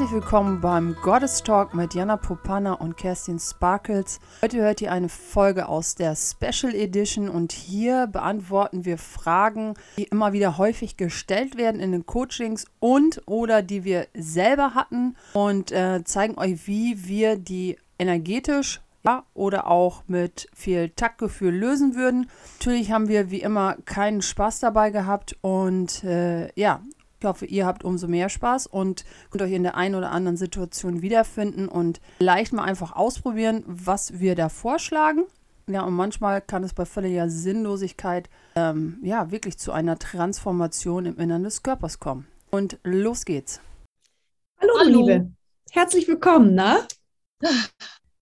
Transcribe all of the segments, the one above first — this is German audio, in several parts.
Herzlich willkommen beim Goddess Talk mit Jana Popana und Kerstin Sparkles. Heute hört ihr eine Folge aus der Special Edition und hier beantworten wir Fragen, die immer wieder häufig gestellt werden in den Coachings und oder die wir selber hatten und äh, zeigen euch, wie wir die energetisch ja, oder auch mit viel Taktgefühl lösen würden. Natürlich haben wir wie immer keinen Spaß dabei gehabt und äh, ja, ich hoffe, ihr habt umso mehr Spaß und könnt euch in der einen oder anderen Situation wiederfinden und leicht mal einfach ausprobieren, was wir da vorschlagen. Ja, und manchmal kann es bei völliger Sinnlosigkeit ähm, ja wirklich zu einer Transformation im Innern des Körpers kommen. Und los geht's. Hallo, Hallo. Liebe. Herzlich willkommen, na?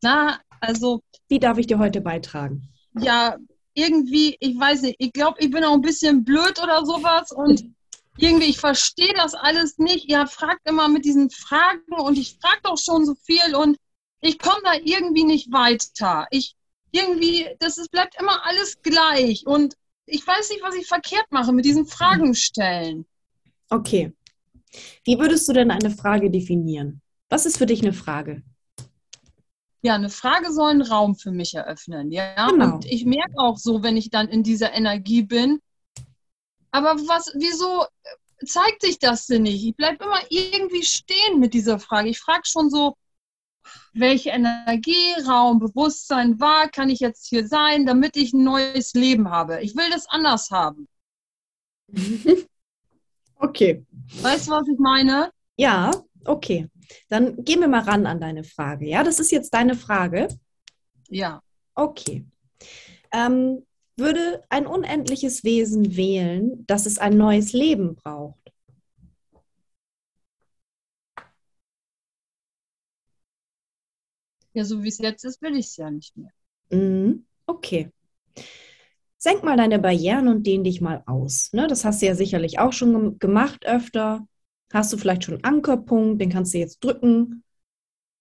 Na, also. Wie darf ich dir heute beitragen? Ja, irgendwie, ich weiß nicht, ich glaube, ich bin auch ein bisschen blöd oder sowas und irgendwie, ich verstehe das alles nicht. Ihr fragt immer mit diesen Fragen und ich frage doch schon so viel und ich komme da irgendwie nicht weiter. Ich irgendwie, das ist, bleibt immer alles gleich und ich weiß nicht, was ich verkehrt mache mit diesen Fragen stellen. Okay. Wie würdest du denn eine Frage definieren? Was ist für dich eine Frage? Ja, eine Frage soll einen Raum für mich eröffnen, ja. Genau. Und ich merke auch so, wenn ich dann in dieser Energie bin, aber was, wieso zeigt sich das denn nicht? Ich bleibe immer irgendwie stehen mit dieser Frage. Ich frage schon so, welche Energie, Raum, Bewusstsein war, kann ich jetzt hier sein, damit ich ein neues Leben habe? Ich will das anders haben. okay. Weißt du, was ich meine? Ja, okay. Dann gehen wir mal ran an deine Frage. Ja, das ist jetzt deine Frage. Ja. Okay. Ähm, würde ein unendliches Wesen wählen, dass es ein neues Leben braucht? Ja, so wie es jetzt ist, will ich es ja nicht mehr. Mhm. Okay. Senk mal deine Barrieren und dehn dich mal aus. Ne? Das hast du ja sicherlich auch schon gemacht öfter. Hast du vielleicht schon einen Ankerpunkt, den kannst du jetzt drücken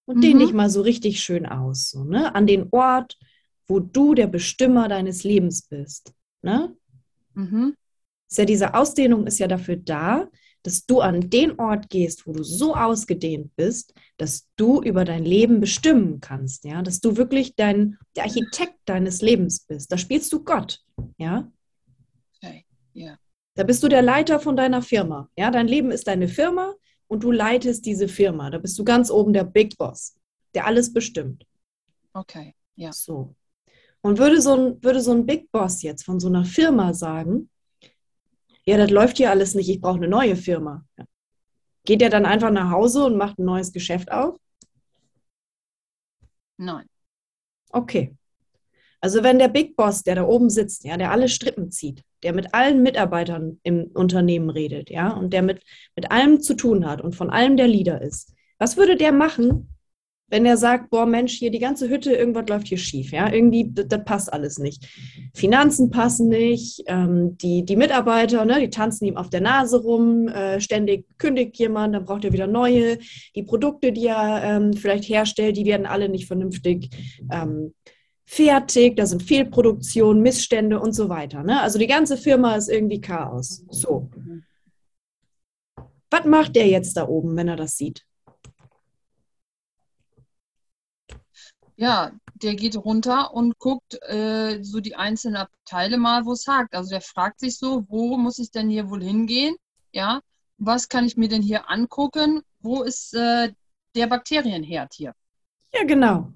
und mhm. dehn dich mal so richtig schön aus. So, ne? An den Ort, wo du der Bestimmer deines Lebens bist. Ne? Mhm. Ist ja diese Ausdehnung ist ja dafür da, dass du an den Ort gehst, wo du so ausgedehnt bist, dass du über dein Leben bestimmen kannst, ja, dass du wirklich dein der Architekt deines Lebens bist. Da spielst du Gott, ja. Okay, ja. Da bist du der Leiter von deiner Firma, ja. Dein Leben ist deine Firma und du leitest diese Firma. Da bist du ganz oben der Big Boss, der alles bestimmt. Okay, ja. So. Und würde so, ein, würde so ein Big Boss jetzt von so einer Firma sagen, ja, das läuft hier alles nicht, ich brauche eine neue Firma. Geht er dann einfach nach Hause und macht ein neues Geschäft auf? Nein. Okay. Also wenn der Big Boss, der da oben sitzt, ja, der alle Strippen zieht, der mit allen Mitarbeitern im Unternehmen redet, ja, und der mit, mit allem zu tun hat und von allem der Leader ist, was würde der machen, wenn er sagt, boah Mensch, hier die ganze Hütte, irgendwas läuft hier schief, ja, irgendwie, das, passt alles nicht. Finanzen passen nicht, ähm, die, die Mitarbeiter, ne, die tanzen ihm auf der Nase rum, äh, ständig kündigt jemand, dann braucht er wieder neue. Die Produkte, die er ähm, vielleicht herstellt, die werden alle nicht vernünftig ähm, fertig, da sind Fehlproduktionen, Missstände und so weiter. Ne? Also die ganze Firma ist irgendwie Chaos. So. Was macht der jetzt da oben, wenn er das sieht? Ja, der geht runter und guckt äh, so die einzelnen Abteile mal, wo es hakt. Also der fragt sich so, wo muss ich denn hier wohl hingehen? Ja, was kann ich mir denn hier angucken? Wo ist äh, der Bakterienherd hier? Ja, genau.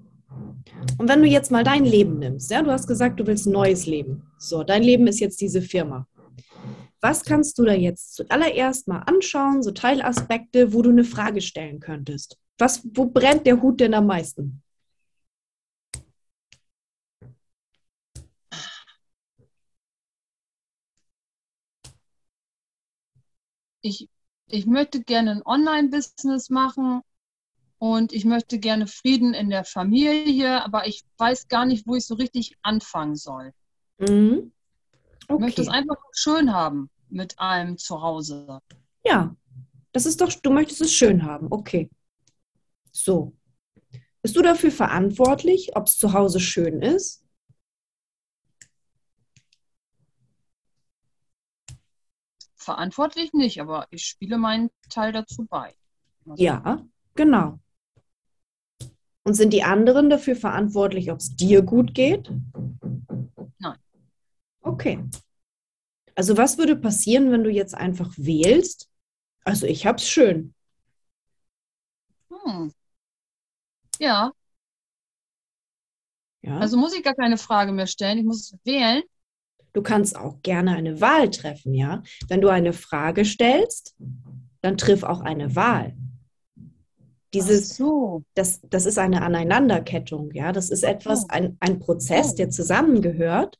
Und wenn du jetzt mal dein Leben nimmst, ja, du hast gesagt, du willst ein neues Leben. So, dein Leben ist jetzt diese Firma. Was kannst du da jetzt zuallererst mal anschauen, so Teilaspekte, wo du eine Frage stellen könntest? Was, wo brennt der Hut denn am meisten? Ich, ich möchte gerne ein Online-Business machen und ich möchte gerne Frieden in der Familie, aber ich weiß gar nicht, wo ich so richtig anfangen soll. Mhm. Okay. Ich möchte es einfach schön haben mit einem zu Hause. Ja, das ist doch, du möchtest es schön haben. Okay. So. Bist du dafür verantwortlich, ob es zu Hause schön ist? Verantwortlich nicht, aber ich spiele meinen Teil dazu bei. Ja, Genau. Und sind die anderen dafür verantwortlich, ob es dir gut geht? Nein. Okay. Also was würde passieren, wenn du jetzt einfach wählst? Also ich hab's schön. Hm. Ja. Ja. Also muss ich gar keine Frage mehr stellen. Ich muss wählen. Du kannst auch gerne eine Wahl treffen, ja. Wenn du eine Frage stellst, dann triff auch eine Wahl. Dieses, so. das, das ist eine Aneinanderkettung, ja. Das ist etwas, ein, ein Prozess, Oh. der zusammengehört.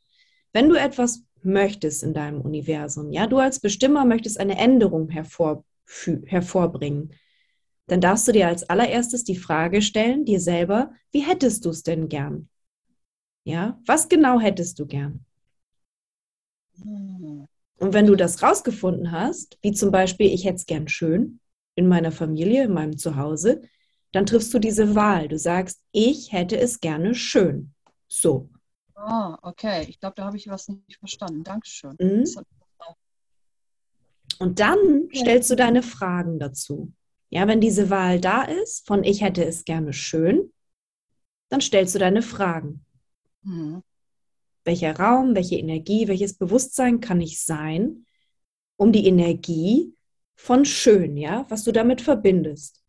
Wenn du etwas möchtest in deinem Universum, ja, du als Bestimmer möchtest eine Änderung hervorfü- hervorbringen, dann darfst du dir als allererstes die Frage stellen, dir selber, wie hättest du es denn gern? Ja, was genau hättest du gern? Und wenn du das rausgefunden hast, wie zum Beispiel, ich hätte es gern schön in meiner Familie, in meinem Zuhause, dann triffst du diese Wahl. Du sagst, ich hätte es gerne schön. So. Ah, okay. Ich glaube, da habe ich was nicht verstanden. Dankeschön. Mhm. Und dann stellst du deine Fragen dazu. Ja, wenn diese Wahl da ist, von ich hätte es gerne schön, dann stellst du deine Fragen. Hm. Welcher Raum, welche Energie, welches Bewusstsein kann ich sein, um die Energie von schön, ja, was du damit verbindest.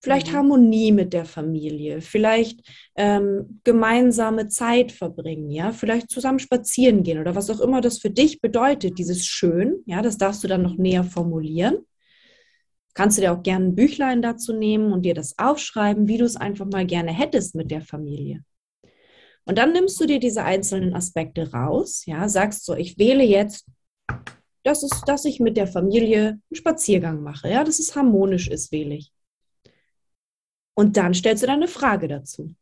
Vielleicht Mhm. Harmonie mit der Familie, vielleicht ähm, gemeinsame Zeit verbringen, ja, vielleicht zusammen spazieren gehen oder was auch immer das für dich bedeutet, dieses Schön, ja, das darfst du dann noch näher formulieren. Kannst du dir auch gerne ein Büchlein dazu nehmen und dir das aufschreiben, wie du es einfach mal gerne hättest mit der Familie. Und dann nimmst du dir diese einzelnen Aspekte raus, ja, sagst so, ich wähle jetzt, dass, es, dass ich mit der Familie einen Spaziergang mache, ja, dass es harmonisch ist, wähle ich. Und dann stellst du deine Frage dazu.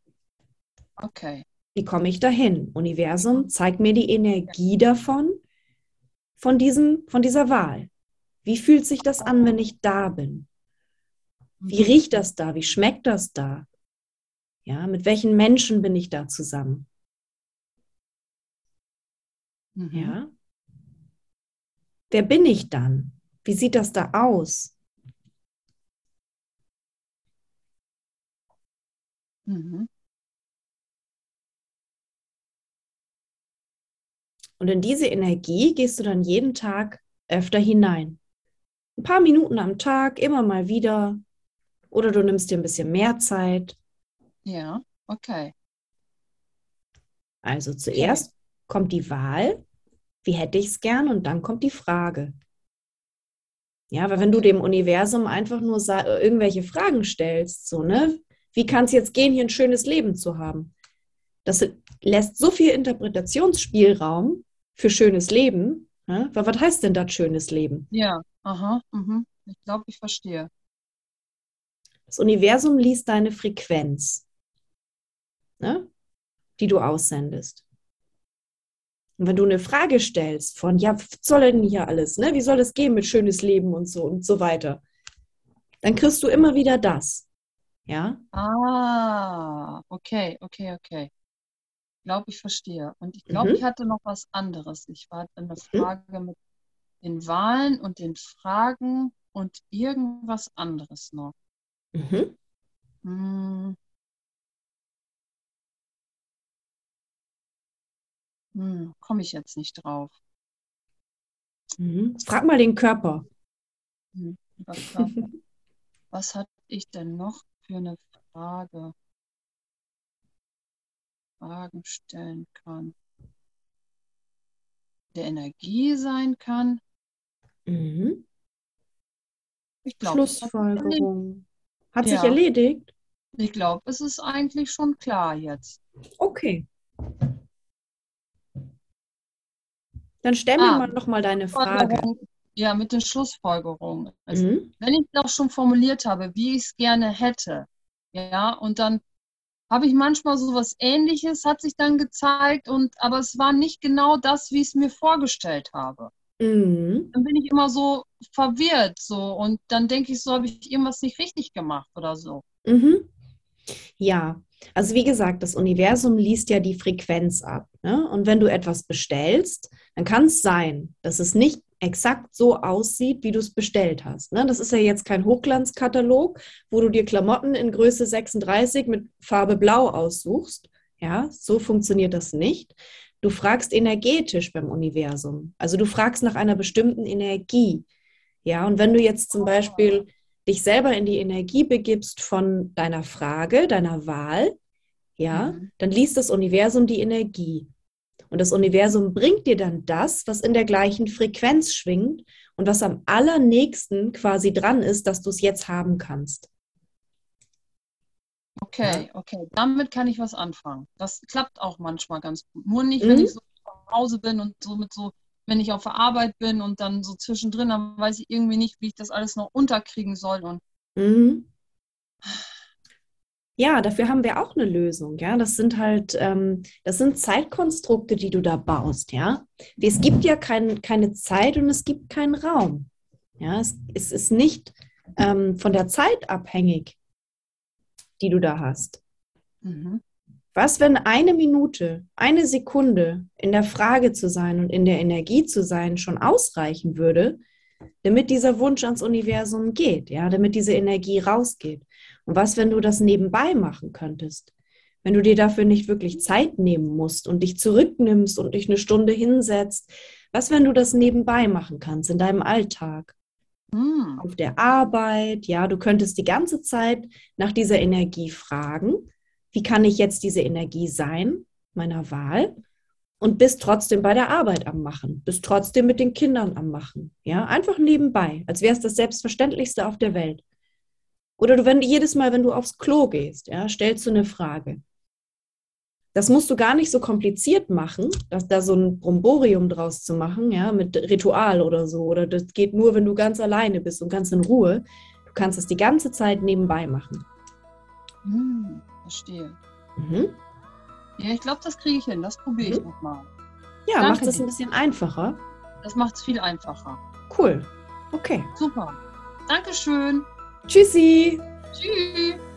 Okay. Wie komme ich dahin? Universum, zeig mir die Energie davon, von, diesem, von dieser Wahl. Wie fühlt sich das an, wenn ich da bin? Wie Mhm. riecht das da? Wie schmeckt das da? Ja, mit welchen Menschen bin ich da zusammen? Mhm. Ja. Wer bin ich dann? Wie sieht das da aus? Mhm. Und in diese Energie gehst du dann jeden Tag öfter hinein. Ein paar Minuten am Tag, immer mal wieder. Oder du nimmst dir ein bisschen mehr Zeit. Ja, okay. Also zuerst kommt die Wahl, wie hätte ich es gern, und dann kommt die Frage. Ja, weil wenn du dem Universum einfach nur sa- irgendwelche Fragen stellst, so, ne, wie kann es jetzt gehen, hier ein schönes Leben zu haben? Das lässt so viel Interpretationsspielraum für schönes Leben. Ne? Weil was heißt denn das schönes Leben? Ja, aha. Mhm. Ich glaube, ich verstehe. Das Universum liest deine Frequenz, ne? die du aussendest. Und wenn du eine Frage stellst von, ja, was soll denn hier alles, ne? wie soll es gehen mit schönes Leben und so und so weiter, dann kriegst du immer wieder das. Ja, Ah, okay, okay, okay. Ich glaube, ich verstehe. Und ich glaube, Mhm. ich hatte noch was anderes. Ich war eine Frage mit den Wahlen und den Fragen und irgendwas anderes noch. mhm. Hm. Hm, komme ich jetzt nicht drauf. Mhm. frag mal den Körper. Hm, Körper. Was hatte ich denn noch für eine Frage? Fragen stellen kann. Der Energie sein kann. Mhm. Ich erledigt. Schlussfolgerung. Hat sich Ja. erledigt? Ich glaube, es ist eigentlich schon klar jetzt. Okay. Dann stell mir Ah. mal noch mal deine Frage. Schlussfolgerung- Ja, mit den Schlussfolgerungen. Also, Mhm. wenn ich doch schon formuliert habe, wie ich es gerne hätte, ja, und dann habe ich manchmal so was Ähnliches, hat sich dann gezeigt, und aber es war nicht genau das, wie ich es mir vorgestellt habe. Mhm. Dann bin ich immer so verwirrt, so, und dann denke ich so, habe ich irgendwas nicht richtig gemacht oder so. Mhm. Ja, also wie gesagt, das Universum liest ja die Frequenz ab. Ne? Und wenn du etwas bestellst, dann kann es sein, dass es nicht exakt so aussieht, wie du es bestellt hast. Ne? Das ist ja jetzt kein Hochglanzkatalog, wo du dir Klamotten in Größe 36 mit Farbe Blau aussuchst. Ja, so funktioniert das nicht. Du fragst energetisch beim Universum. Also du fragst nach einer bestimmten Energie. Ja, und wenn du jetzt zum Beispiel dich selber in die Energie begibst von deiner Frage, deiner Wahl, ja, mhm. dann liest das Universum die Energie. Und das Universum bringt dir dann das, was in der gleichen Frequenz schwingt und was am allernächsten quasi dran ist, dass du es jetzt haben kannst. Okay, okay. Damit kann ich was anfangen. Das klappt auch manchmal ganz gut. Nur nicht, wenn mhm. ich so zu Hause bin und so mit so, wenn ich auf der Arbeit bin und dann so zwischendrin, dann weiß ich irgendwie nicht, wie ich das alles noch unterkriegen soll. Und mhm ja, dafür haben wir auch eine Lösung. Ja, das sind halt, ähm, das sind Zeitkonstrukte, die du da baust. Ja, es gibt ja kein, keine Zeit und es gibt keinen Raum. Ja, es, es ist nicht ähm, von der Zeit abhängig, die du da hast. Mhm. Was, wenn eine Minute, eine Sekunde in der Frage zu sein und in der Energie zu sein schon ausreichen würde, damit dieser Wunsch ans Universum geht, ja, damit diese Energie rausgeht? Und was, wenn du das nebenbei machen könntest? Wenn du dir dafür nicht wirklich Zeit nehmen musst und dich zurücknimmst und dich eine Stunde hinsetzt, was, wenn du das nebenbei machen kannst in deinem Alltag? Hm. Auf der Arbeit, ja, du könntest die ganze Zeit nach dieser Energie fragen, wie kann ich jetzt diese Energie sein, meiner Wahl? Und bist trotzdem bei der Arbeit am Machen, bist trotzdem mit den Kindern am Machen, ja, einfach nebenbei, als wäre es das Selbstverständlichste auf der Welt. Oder du, wenn du jedes Mal, wenn du aufs Klo gehst, ja, stellst du eine Frage. Das musst du gar nicht so kompliziert machen, dass da so ein Bromborium draus zu machen, ja, mit Ritual oder so. Oder das geht nur, wenn du ganz alleine bist und ganz in Ruhe. Du kannst es die ganze Zeit nebenbei machen. Hm, verstehe. Mhm. Ja, ich glaube, das kriege ich hin. Das probiere ich mhm. nochmal. Ja, macht es ein bisschen einfacher. Das macht es viel einfacher. Cool. Okay. Super. Dankeschön. Tschüssi. Tschüss.